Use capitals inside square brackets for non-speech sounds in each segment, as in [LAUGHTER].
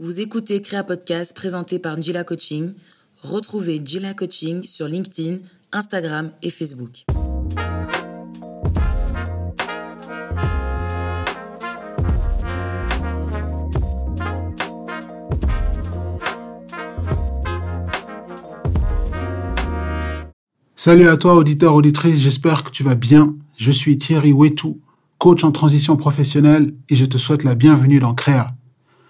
Vous écoutez Créa Podcast présenté par Njila Coaching. Retrouvez Njila Coaching sur LinkedIn, Instagram et Facebook. Salut à toi, auditeur, auditrice, j'espère que tu vas bien. Je suis Thierry Wetou, coach en transition professionnelle et je te souhaite la bienvenue dans Créa.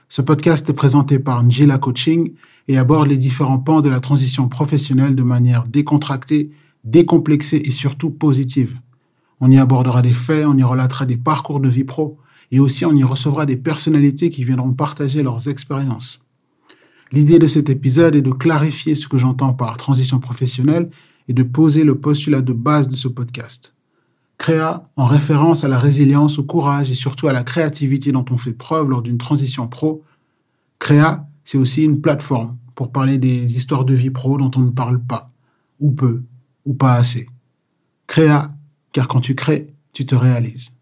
Ce podcast est présenté par Njila Coaching et aborde les différents pans de la transition professionnelle de manière décontractée, décomplexée et surtout positive. On y abordera des faits, on y relatera des parcours de vie pro et aussi on y recevra des personnalités qui viendront partager leurs expériences. L'idée de cet épisode est de clarifier ce que j'entends par transition professionnelle et de poser le postulat de base de ce podcast. Créa, en référence à la résilience, au courage et surtout à la créativité dont on fait preuve lors d'une transition pro. Créa, c'est aussi une plateforme pour parler des histoires de vie pro dont on ne parle pas, ou peu, ou pas assez. Créa, car quand tu crées, tu te réalises.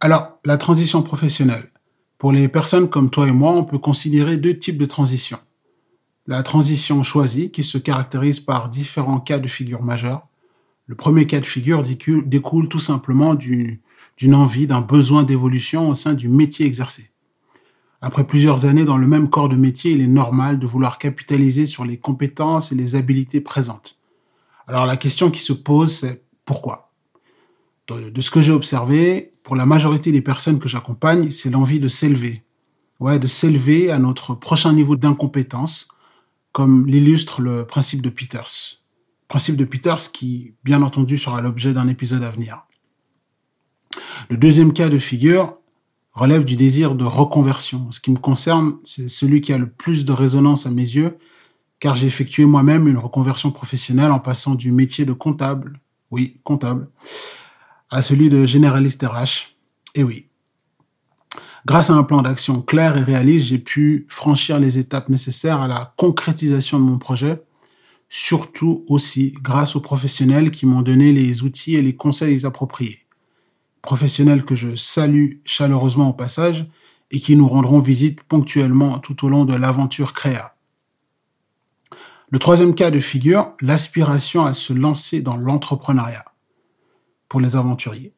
Alors, la transition professionnelle. Pour les personnes comme toi et moi, on peut considérer deux types de transitions. La transition choisie, qui se caractérise par différents cas de figure majeure, le premier cas de figure découle tout simplement d'une envie, d'un besoin d'évolution au sein du métier exercé. Après plusieurs années dans le même corps de métier, il est normal de vouloir capitaliser sur les compétences et les habiletés présentes. Alors la question qui se pose, c'est pourquoi? De ce que j'ai observé, pour la majorité des personnes que j'accompagne, c'est l'envie de s'élever. Ouais, de s'élever à notre prochain niveau d'incompétence, comme l'illustre le principe de Peters principe de Peters qui, bien entendu, sera l'objet d'un épisode à venir. Le deuxième cas de figure relève du désir de reconversion. Ce qui me concerne, c'est celui qui a le plus de résonance à mes yeux, car j'ai effectué moi-même une reconversion professionnelle en passant du métier de comptable, oui, comptable, à celui de généraliste RH. Et oui. Grâce à un plan d'action clair et réaliste, j'ai pu franchir les étapes nécessaires à la concrétisation de mon projet surtout aussi grâce aux professionnels qui m'ont donné les outils et les conseils appropriés. Professionnels que je salue chaleureusement au passage et qui nous rendront visite ponctuellement tout au long de l'aventure Créa. Le troisième cas de figure, l'aspiration à se lancer dans l'entrepreneuriat pour les aventuriers.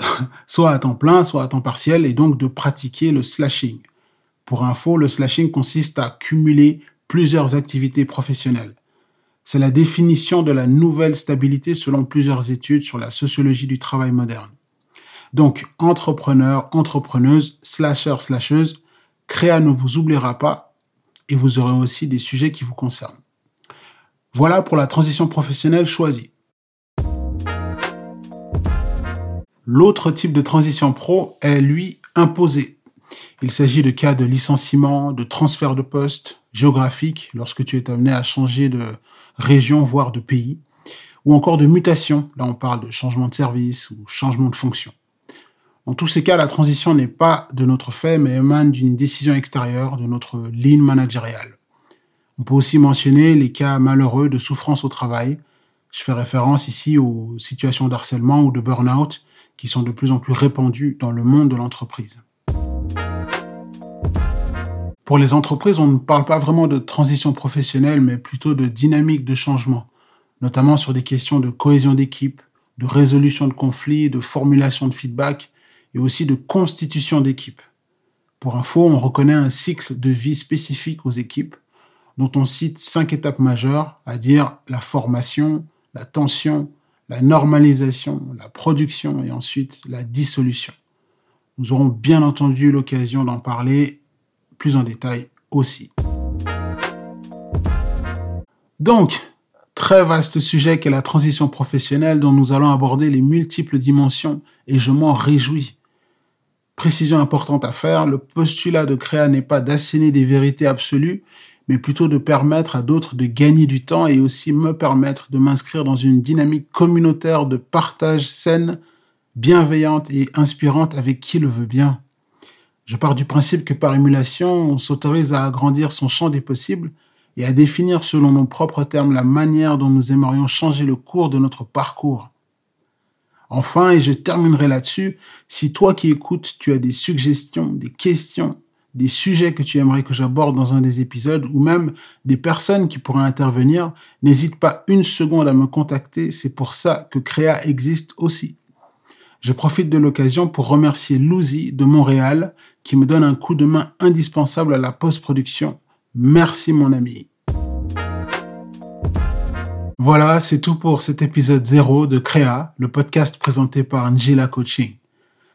[LAUGHS] soit à temps plein, soit à temps partiel, et donc de pratiquer le slashing. Pour info, le slashing consiste à cumuler plusieurs activités professionnelles. C'est la définition de la nouvelle stabilité selon plusieurs études sur la sociologie du travail moderne. Donc, entrepreneur, entrepreneuse, slasher, slasheuse, Créa ne vous oubliera pas et vous aurez aussi des sujets qui vous concernent. Voilà pour la transition professionnelle choisie. L'autre type de transition pro est, lui, imposé. Il s'agit de cas de licenciement, de transfert de poste, géographique lorsque tu es amené à changer de région, voire de pays, ou encore de mutation. Là, on parle de changement de service ou changement de fonction. Dans tous ces cas, la transition n'est pas de notre fait, mais émane d'une décision extérieure de notre ligne managériale. On peut aussi mentionner les cas malheureux de souffrance au travail. Je fais référence ici aux situations d'harcèlement ou de burn-out qui sont de plus en plus répandues dans le monde de l'entreprise. Pour les entreprises, on ne parle pas vraiment de transition professionnelle, mais plutôt de dynamique de changement, notamment sur des questions de cohésion d'équipe, de résolution de conflits, de formulation de feedback et aussi de constitution d'équipe. Pour info, on reconnaît un cycle de vie spécifique aux équipes dont on cite cinq étapes majeures, à dire la formation, la tension, la normalisation, la production et ensuite la dissolution. Nous aurons bien entendu l'occasion d'en parler plus en détail aussi. Donc, très vaste sujet qu'est la transition professionnelle dont nous allons aborder les multiples dimensions et je m'en réjouis. Précision importante à faire, le postulat de Créa n'est pas d'asséner des vérités absolues, mais plutôt de permettre à d'autres de gagner du temps et aussi me permettre de m'inscrire dans une dynamique communautaire de partage saine, bienveillante et inspirante avec qui le veut bien. Je pars du principe que par émulation, on s'autorise à agrandir son champ des possibles et à définir selon nos propres termes la manière dont nous aimerions changer le cours de notre parcours. Enfin, et je terminerai là-dessus, si toi qui écoutes, tu as des suggestions, des questions, des sujets que tu aimerais que j'aborde dans un des épisodes ou même des personnes qui pourraient intervenir, n'hésite pas une seconde à me contacter, c'est pour ça que Créa existe aussi. Je profite de l'occasion pour remercier Louzy de Montréal qui me donne un coup de main indispensable à la post-production. Merci mon ami. Voilà, c'est tout pour cet épisode 0 de Créa, le podcast présenté par Njila Coaching.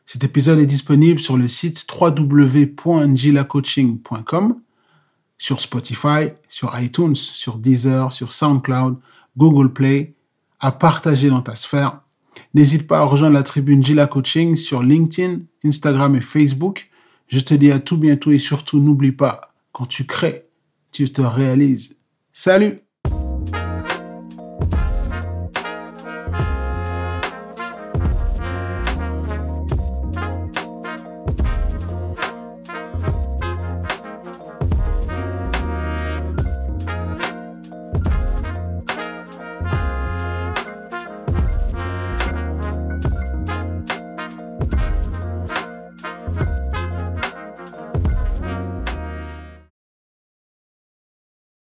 Cet épisode est disponible sur le site www.njilacoaching.com, sur Spotify, sur iTunes, sur Deezer, sur SoundCloud, Google Play, à partager dans ta sphère. N'hésite pas à rejoindre la tribune Gila Coaching sur LinkedIn, Instagram et Facebook. Je te dis à tout bientôt et surtout n'oublie pas, quand tu crées, tu te réalises. Salut